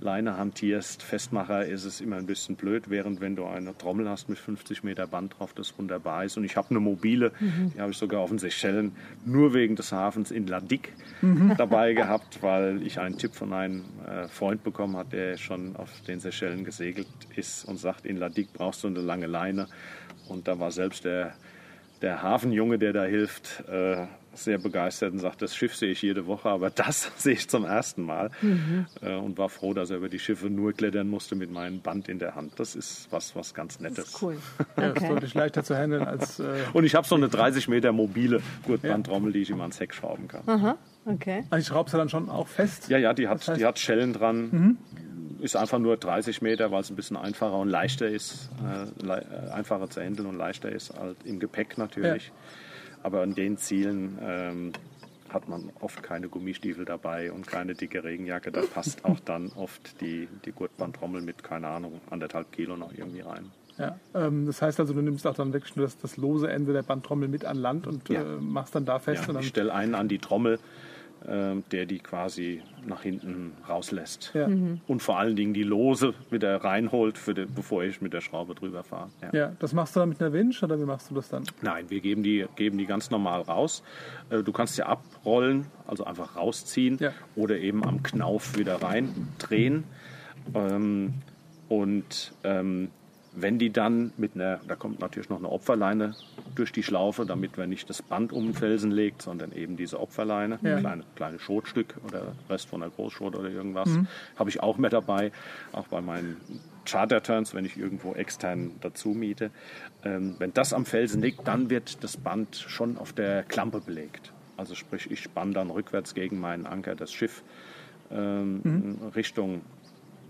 Leine hantierst, Festmacher, ist es immer ein bisschen blöd, während wenn du eine Trommel hast mit 50 Meter Band drauf, das wunderbar ist. Und ich habe eine mobile, die habe ich sogar auf den Seychellen, nur wegen des Hafens in Ladik dabei gehabt, weil ich einen Tipp von einem äh, Freund bekommen habe, der schon auf den Seychellen gesegelt ist und sagt, in Ladik brauchst du eine lange Leine. Und da war selbst der, der Hafenjunge, der da hilft, äh, sehr begeistert und sagt, das Schiff sehe ich jede Woche, aber das sehe ich zum ersten Mal. Äh, und war froh, dass er über die Schiffe nur klettern musste mit meinem Band in der Hand. Das ist was, was ganz Das Nettes. ist cool. Ja, das ist Okay. deutlich leichter zu handeln als. Äh, Und ich habe so eine 30 Meter mobile Gurtbandtrommel, die ich immer ans Heck schrauben kann. Aha, okay. also ich schraube sie dann schon auch fest. Ja, ja, die hat, Das heißt- die hat Schellen dran. Mhm. Ist einfach nur 30 Meter, weil es ein bisschen einfacher und leichter ist. Äh, le äh, einfacher zu handeln und leichter ist halt im Gepäck natürlich. Aber an den Zielen ähm, hat man oft keine Gummistiefel dabei und keine dicke Regenjacke. Da passt auch dann oft die, die Gurtbandtrommel mit, keine Ahnung, anderthalb Kilo noch irgendwie rein. Ja, ähm, das heißt also, du nimmst auch dann wirklich nur das, das lose Ende der Bandtrommel mit an Land und Ja. äh, machst dann da fest. Ja, ich stelle einen an die Trommel, der die quasi nach hinten rauslässt. ja. Und vor allen Dingen die Lose wieder reinholt, für den, bevor ich mit der Schraube drüber fahre. Ja. ja, das machst du dann mit einer Winch oder wie machst du das dann? Nein, wir geben die, geben die ganz normal raus. Äh, Du kannst sie abrollen, also einfach rausziehen Ja. oder eben am Knauf wieder reindrehen. Ähm, und ähm, wenn die dann mit einer, da kommt natürlich noch eine Opferleine durch die Schlaufe, damit man nicht das Band um den Felsen legt, sondern eben diese Opferleine, Ja. ein kleine, kleine Schrotstück oder Rest von der Großschrot oder irgendwas, Mhm. habe ich auch mehr dabei, auch bei meinen Charter-Turns, wenn ich irgendwo extern dazu miete. Ähm, wenn das am Felsen liegt, dann wird das Band schon auf der Klampe belegt. Also sprich, ich spanne dann rückwärts gegen meinen Anker das Schiff ähm, Richtung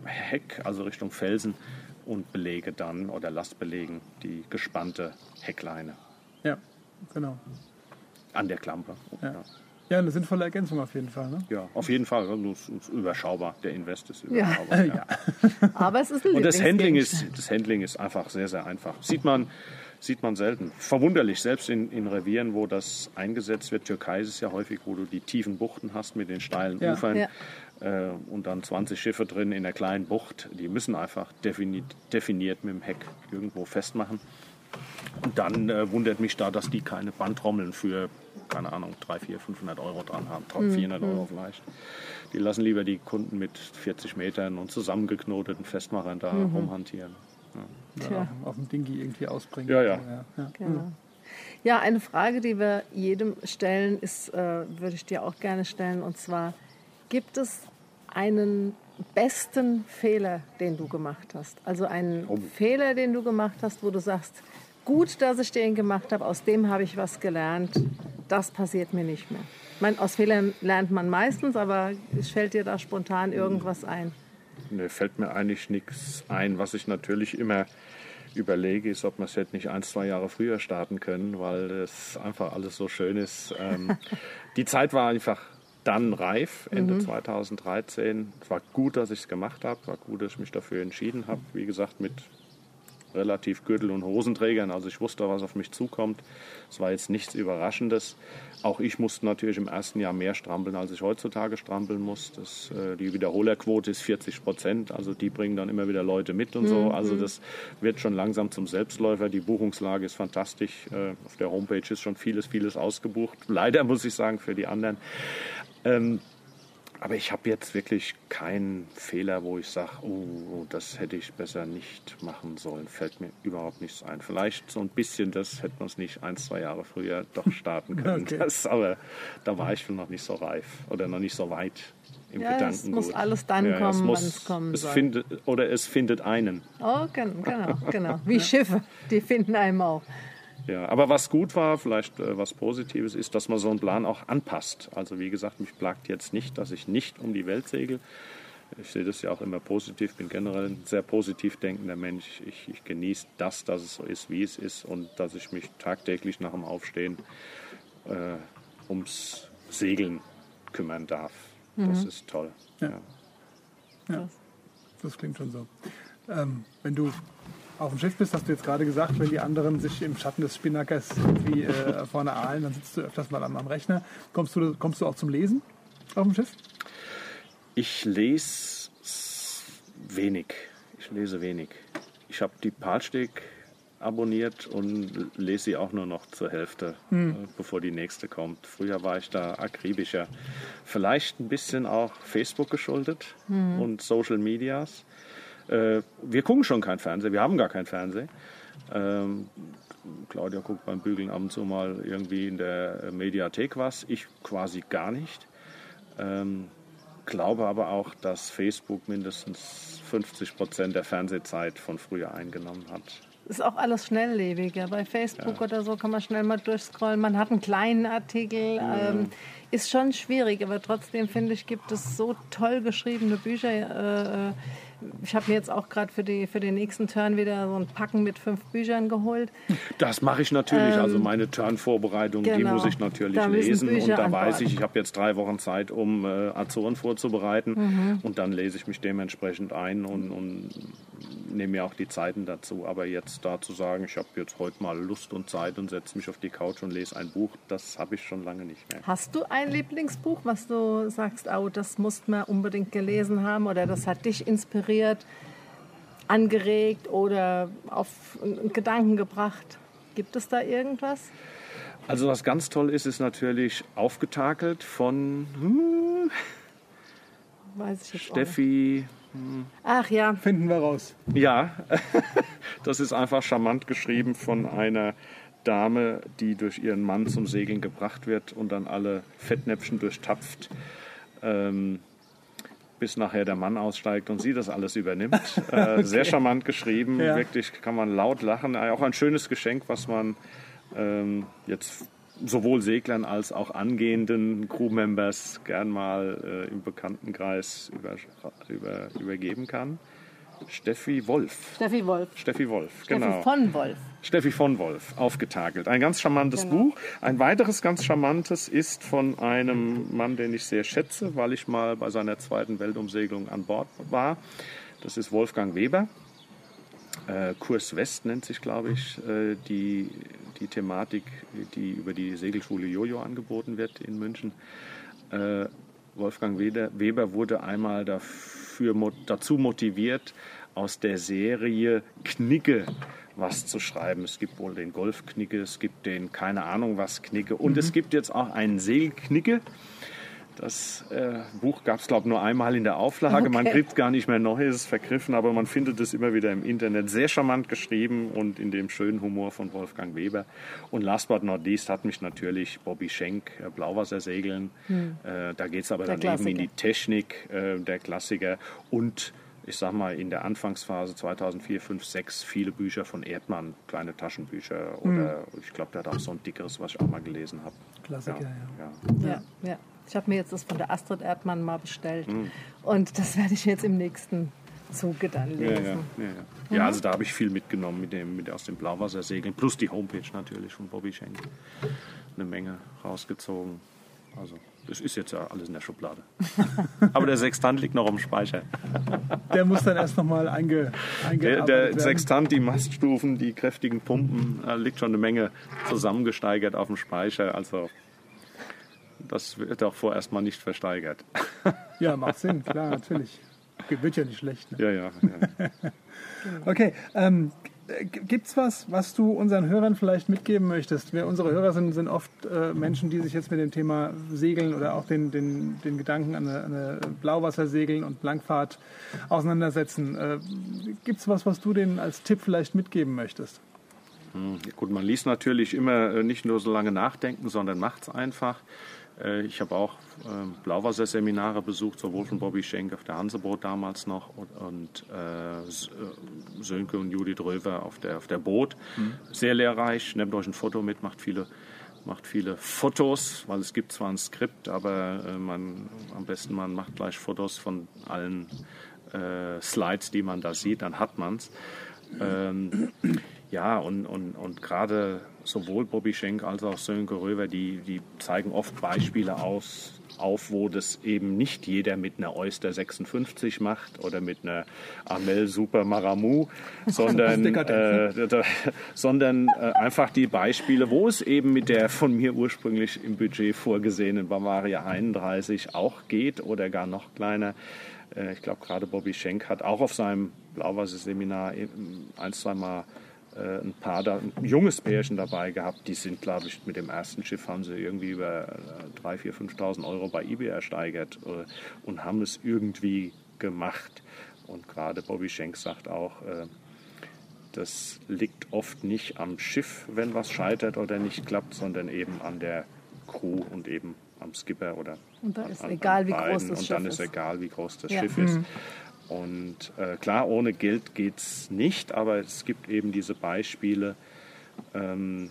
Heck, also Richtung Felsen und belege dann oder lass belegen die gespannte Heckleine Ja, genau. an der Klampe. Ja. Ja. Ja, eine sinnvolle Ergänzung auf jeden Fall. Ne? Ja, auf jeden Fall. Also es ist überschaubar. Der Invest ist Ja. überschaubar. ja. Aber es ist ein Und das Handling, ist, das Handling ist einfach sehr, sehr einfach. Sieht man, sieht man selten. Verwunderlich, selbst in, in Revieren, wo das eingesetzt wird. Türkei ist es ja häufig, wo du die tiefen Buchten hast mit den steilen Ja. Ufern Ja. äh, und dann 20 Schiffe drin in der kleinen Bucht. Die müssen einfach definiert, definiert mit dem Heck irgendwo festmachen. Und dann äh, wundert mich da, dass die keine Bandtrommeln für, keine Ahnung, 300, 400, 500 Euro dran haben. 400 Euro vielleicht. Die lassen lieber die Kunden mit 40 Metern und zusammengeknoteten Festmachern da rumhantieren. Tja. auf, auf dem Dingi irgendwie ausbringen. Ja, ja. ja, ja. Genau. Ja, eine Frage, die wir jedem stellen, ist, äh, würde ich dir auch gerne stellen, und zwar, gibt es einen besten Fehler, den du gemacht hast? Also einen Oh. Fehler, den du gemacht hast, wo du sagst, gut, dass ich den gemacht habe, aus dem habe ich was gelernt, das passiert mir nicht mehr. Ich meine, aus Fehlern lernt man meistens, aber es fällt dir da spontan irgendwas ein? Mir fällt mir eigentlich nichts ein. Was ich natürlich immer überlege, ist, ob wir es hätte nicht ein, zwei Jahre früher starten können, weil das einfach alles so schön ist. Ähm, die Zeit war einfach dann reif, Ende 2013. Es war gut, dass ich es gemacht habe, war gut, dass ich mich dafür entschieden habe. Wie gesagt, mit relativ Gürtel- und Hosenträgern. Also ich wusste, was auf mich zukommt. Es war jetzt nichts Überraschendes. Auch ich musste natürlich im ersten Jahr mehr strampeln, als ich heutzutage strampeln muss. Das, äh, die Wiederholerquote ist 40 Prozent. Also die bringen dann immer wieder Leute mit und so. Also das wird schon langsam zum Selbstläufer. Die Buchungslage ist fantastisch. Äh, auf der Homepage ist schon vieles, vieles ausgebucht. Leider muss ich sagen für die anderen. Ähm, aber ich habe jetzt wirklich keinen Fehler, wo ich sage, oh, das hätte ich besser nicht machen sollen. Fällt mir überhaupt nichts ein. Vielleicht so ein bisschen das hätte man es nicht ein, zwei Jahre früher doch starten können. Okay. Das, aber da war ich schon noch nicht so reif oder noch nicht so weit im Ja, es Gedankengut. muss alles dann es kommen, muss- wann es kommen es soll. Findet, oder es findet einen. Oh, gen- genau, genau. Wie Schiffe, die finden einem auch. Ja, aber was gut war, vielleicht äh, was Positives ist, dass man so einen Plan auch anpasst. Also wie gesagt, mich plagt jetzt nicht, dass ich nicht um die Welt segel. Ich sehe das ja auch immer positiv, bin generell ein sehr positiv denkender Mensch. Ich, ich genieße das, dass es so ist, wie es ist und dass ich mich tagtäglich nach dem Aufstehen äh, ums Segeln kümmern darf. Das ist toll. Ja. Ja. Ja, das klingt schon so. Ähm, wenn du auf dem Schiff bist, hast du jetzt gerade gesagt, wenn die anderen sich im Schatten des Spinnackers irgendwie äh, vorne ahlen, dann sitzt du öfters mal am, am Rechner. Kommst du, kommst du auch zum Lesen auf dem Schiff? Ich lese wenig. Ich lese wenig. Ich habe die Palsteg abonniert und lese sie auch nur noch zur Hälfte, äh, bevor die nächste kommt. Früher war ich da akribischer. Vielleicht ein bisschen auch Facebook geschuldet und Social Medias. Äh, wir gucken schon kein Fernsehen, wir haben gar kein Fernsehen. Ähm, Claudia guckt beim Bügeln ab und zu mal irgendwie in der Mediathek was, ich quasi gar nicht. Ähm, glaube aber auch, dass Facebook mindestens 50 Prozent der Fernsehzeit von früher eingenommen hat. Ist auch alles schnelllebiger. Bei Facebook oder so kann man schnell mal durchscrollen. Man hat einen kleinen Artikel. Ähm, ist schon schwierig, aber trotzdem finde ich, gibt es so toll geschriebene Bücher. Äh, äh, ich habe mir jetzt auch gerade für, die, für den nächsten Turn wieder so ein Packen mit fünf Büchern geholt. Das mache ich natürlich. also meine Turn-Vorbereitung, die Ähm, genau. muss ich natürlich lesen. Und da weiß ich, ich habe jetzt drei Wochen Zeit, um äh, Azoren vorzubereiten. Mhm. Und dann lese ich mich dementsprechend ein und, und nehme mir auch die Zeiten dazu. Aber jetzt da zu sagen, ich habe jetzt heute mal Lust und Zeit und setze mich auf die Couch und lese ein Buch, das habe ich schon lange nicht mehr. Hast du ein Lieblingsbuch, was du sagst, oh, das musst man unbedingt gelesen haben oder das hat dich inspiriert, angeregt oder auf Gedanken gebracht? Gibt es da irgendwas? Also was ganz toll ist, ist natürlich aufgetakelt von hm, Weiß ich jetzt Steffi. Nicht. Ach ja, Finden wir raus. Ja, das ist einfach charmant geschrieben von einer Dame, die durch ihren Mann zum Segeln gebracht wird und dann alle Fettnäpfchen durchtapft, ähm, bis nachher der Mann aussteigt und sie das alles übernimmt. Äh, Sehr charmant geschrieben, Ja. wirklich kann man laut lachen. Äh, Auch ein schönes Geschenk, was man ähm, jetzt sowohl Seglern als auch angehenden Crewmembers gern mal äh, im Bekanntenkreis über, über, übergeben kann. Steffi Wolf. Steffi Wolf. Steffi Wolf, Steffi genau. von Wolf. Steffi von Wolf, aufgetakelt. Ein ganz charmantes Genau. Buch. Ein weiteres ganz charmantes ist von einem Mann, den ich sehr schätze, weil ich mal bei seiner zweiten Weltumsegelung an Bord war. Das ist Wolfgang Weber. Äh, Kurs West nennt sich, glaube ich, äh, die, die Thematik, die über die Segelschule Jojo angeboten wird in München. Äh, Wolfgang Weber, Weber wurde einmal dafür, mo- dazu motiviert, aus der Serie Knicke was zu schreiben. Es gibt wohl den Golfknicke, es gibt den keine Ahnung was Knicke und es gibt jetzt auch einen Segelknicke. Das äh, Buch gab es, glaube ich, nur einmal in der Auflage. Man Okay. kriegt gar nicht mehr Neues vergriffen, aber man findet es immer wieder im Internet. Sehr charmant geschrieben und in dem schönen Humor von Wolfgang Weber. Und last but not least hat mich natürlich Bobby Schenk, äh, Blauwassersegeln. Äh, da geht es aber Hm. Der dann eben in die Klassiker. Technik, äh, der Klassiker. Und ich sag mal, in der Anfangsphase 2004, 5, 6 viele Bücher von Erdmann, kleine Taschenbücher. Oder ich glaube, der hat auch so ein dickeres, was ich auch mal gelesen habe. Klassiker, ja. ja. Ja, ja. Ich habe mir jetzt das von der Astrid Erdmann mal bestellt. Hm. Und das werde ich jetzt im nächsten Zuge dann lesen. ja, ja, ja. ja, also da habe ich viel mitgenommen mit dem, mit aus dem Blauwassersegeln, plus die Homepage natürlich von Bobby Schenk. Eine Menge rausgezogen. Also, das ist jetzt ja alles in der Schublade. Aber der Sextant liegt noch am Speicher. Der muss dann erst nochmal einge, Der, eingearbeitet der werden. Sextant, die Maststufen, die kräftigen Pumpen, da liegt schon eine Menge zusammengesteigert auf dem Speicher. Also, das wird auch vorerst mal nicht versteigert. Ja, macht Sinn, klar, natürlich. Wird ja nicht schlecht. Ne? Ja, ja. ja. Okay, ähm, gibt es was, was du unseren Hörern vielleicht mitgeben möchtest? Wir, unsere Hörer sind, sind oft äh, Menschen, die sich jetzt mit dem Thema Segeln oder auch den, den, den Gedanken an eine, eine Blauwassersegeln und Langfahrt auseinandersetzen. Äh, gibt es was, was du denen als Tipp vielleicht mitgeben möchtest? Gut, man liest natürlich immer äh, nicht nur so lange nachdenken, sondern macht's einfach. Äh, Ich habe auch ähm, Blauwasserseminare besucht, sowohl von Bobby Schenk auf der Hanseboot damals noch und, und äh, äh, Sönke und Judith Röver auf der, auf der Boot. Sehr lehrreich. Nehmt euch ein Foto mit, macht viele macht viele Fotos, weil es gibt zwar ein Skript, aber äh, man, am besten man macht gleich Fotos von allen äh, Slides, die man da sieht, dann hat man es. Ähm, ja, und, und, und gerade sowohl Bobby Schenk als auch Sönke Röver, die, die zeigen oft Beispiele aus, auf, wo das eben nicht jeder mit einer Oyster 56 macht oder mit einer Amel Super Maramu, sondern, äh, sondern äh, einfach die Beispiele, wo es eben mit der von mir ursprünglich im Budget vorgesehenen Bavaria 31 auch geht oder gar noch kleiner. Äh, ich glaube, gerade Bobby Schenk hat auch auf seinem Blauwasser-Seminar ein, zwei Mal äh, ein paar da, ein junges Pärchen dabei gehabt. Die sind, glaube ich, mit dem ersten Schiff haben sie irgendwie über 3.000, 4.000, 5.000 Euro bei eBay ersteigert äh, und haben es irgendwie gemacht. Und gerade Bobby Schenk sagt auch, äh, das liegt oft nicht am Schiff, wenn was scheitert oder nicht klappt, sondern eben an der Crew und eben am Skipper oder und da ist an, egal, an wie groß das und Schiff dann ist. egal, wie groß das Ja. Schiff ist. Und äh, klar, ohne Geld geht es nicht, aber es gibt eben diese Beispiele, ähm,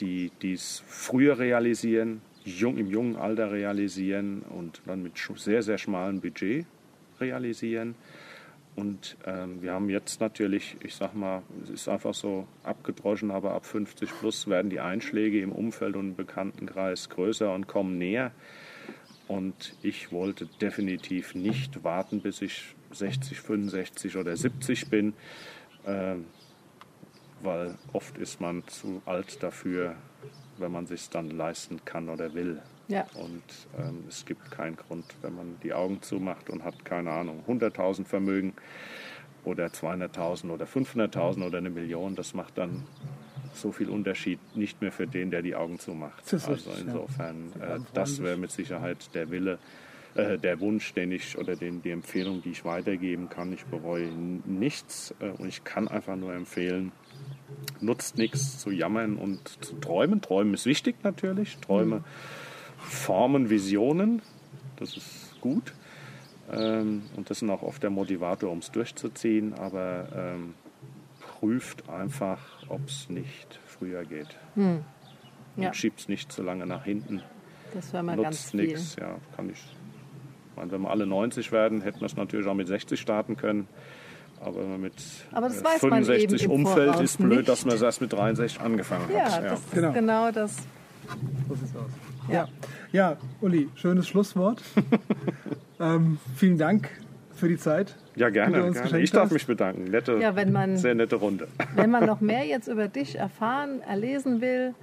die es früher realisieren, jung, im jungen Alter realisieren und dann mit sehr, sehr schmalem Budget realisieren. Und ähm, wir haben jetzt natürlich, ich sag mal, es ist einfach so abgedroschen, aber ab 50 plus werden die Einschläge im Umfeld und im Bekanntenkreis größer und kommen näher. Und ich wollte definitiv nicht warten, bis ich 60, 65 oder 70 bin, ähm, weil oft ist man zu alt dafür, wenn man sich dann leisten kann oder will. Ja. Und ähm, es gibt keinen Grund, wenn man die Augen zumacht und hat, keine Ahnung, 100.000 Vermögen oder 200.000 oder 500.000 oder eine Million, das macht dann so viel Unterschied nicht mehr für den, der die Augen zumacht. Also insofern, äh, das wäre mit Sicherheit der Wille, äh, der Wunsch, den ich oder den, die Empfehlung, die ich weitergeben kann. Ich bereue nichts äh, und ich kann einfach nur empfehlen, nutzt nichts zu jammern und zu träumen. Träumen ist wichtig natürlich. Träume formen Visionen. Das ist gut. Ähm, und das ist auch oft der Motivator, um es durchzuziehen. Aber ähm, prüft einfach, ob es nicht früher geht. Ja. Und schiebt es nicht zu lange nach hinten. Das wäre mal ganz Nutzt viel. nichts. Ja, kann ich. Meine, wenn wir alle 90 werden, hätten wir es natürlich auch mit 60 starten können. Aber wenn man mit Aber das äh, weiß man 65 eben im umfällt, Voraus ist blöd, nicht. dass man es erst mit 63 angefangen Ja, hat. das ist Genau. genau, das. So sieht's aus. Ja. Ja, ja Uli, schönes Schlusswort. ähm, vielen Dank für die Zeit. Ja, gerne. uns gerne. Ich darf hast. mich bedanken. Nette, Ja, wenn man- sehr nette Runde. Wenn man noch mehr jetzt über dich erfahren, erlesen will,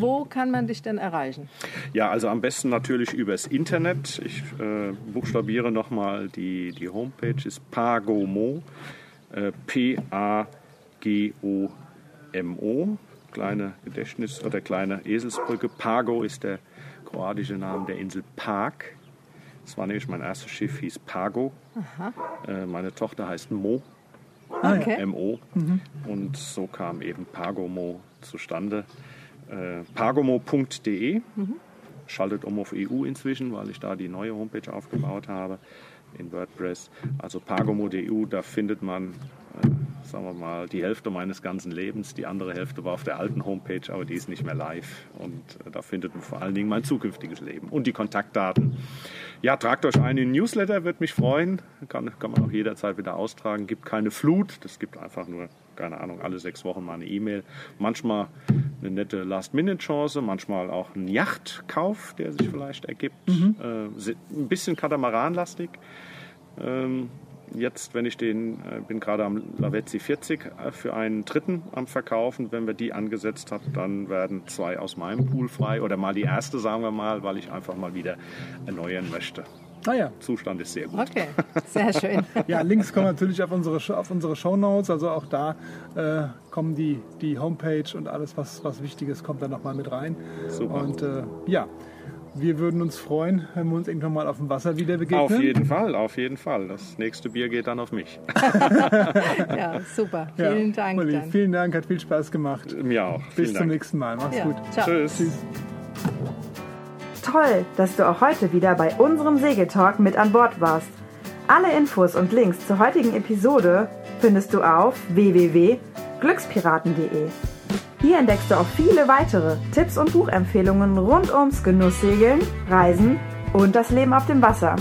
wo kann man dich denn erreichen? Ja, also am besten natürlich übers Internet. Ich äh, buchstabiere nochmal die, die Homepage, ist Pagomo, äh, P-A-G-O-M-O, kleine Gedächtnis- oder kleine Eselsbrücke. Pago ist der kroatische Name der Insel Pag. Das war nämlich mein erstes Schiff, hieß Pago. Äh, meine Tochter heißt Mo. Okay. MO. Und so kam eben Pagomo zustande. Äh, pagomo.de. Schaltet um auf EU inzwischen, weil ich da die neue Homepage aufgebaut habe in WordPress. Also pagomo.eu, da findet man, äh, sagen wir mal, die Hälfte meines ganzen Lebens. Die andere Hälfte war auf der alten Homepage, aber die ist nicht mehr live. Und äh, da findet man vor allen Dingen mein zukünftiges Leben und die Kontaktdaten. Ja, tragt euch ein in den Newsletter, würde mich freuen. Kann, kann man auch jederzeit wieder austragen. Gibt keine Flut, das gibt einfach nur, keine Ahnung, alle sechs Wochen mal eine E-Mail. Manchmal eine nette Last-Minute-Chance, manchmal auch ein Yachtkauf, der sich vielleicht ergibt. Äh, si- ein bisschen Katamaranlastig. Ähm, jetzt, wenn ich den, äh, bin gerade am Lavezzi 40 äh, für einen dritten am Verkaufen. Wenn wir die angesetzt haben, dann werden zwei aus meinem Pool frei oder mal die erste, sagen wir mal, weil ich einfach mal wieder erneuern möchte. Naja, Zustand ist sehr gut. Okay, sehr schön. ja, Links kommen natürlich auf unsere, auf unsere Shownotes. Also auch da äh, kommen die, die Homepage und alles, was, was wichtig ist, kommt dann nochmal mit rein. Super. Und äh, ja, wir würden uns freuen, wenn wir uns irgendwann mal auf dem Wasser wieder begegnen. Auf jeden Fall, auf jeden Fall. Das nächste Bier geht dann auf mich. Ja, super. Ja, Vielen Dank. Uli, dann. vielen Dank, hat viel Spaß gemacht. Mir auch. Bis Vielen zum Dank. nächsten Mal. Mach's Ja, gut. ciao. Tschüss. Tschüss. Toll, dass du auch heute wieder bei unserem Segeltalk mit an Bord warst. Alle Infos und Links zur heutigen Episode findest du auf www.glückspiraten.de. Hier entdeckst du auch viele weitere Tipps und Buchempfehlungen rund ums Genusssegeln, Reisen und das Leben auf dem Wasser.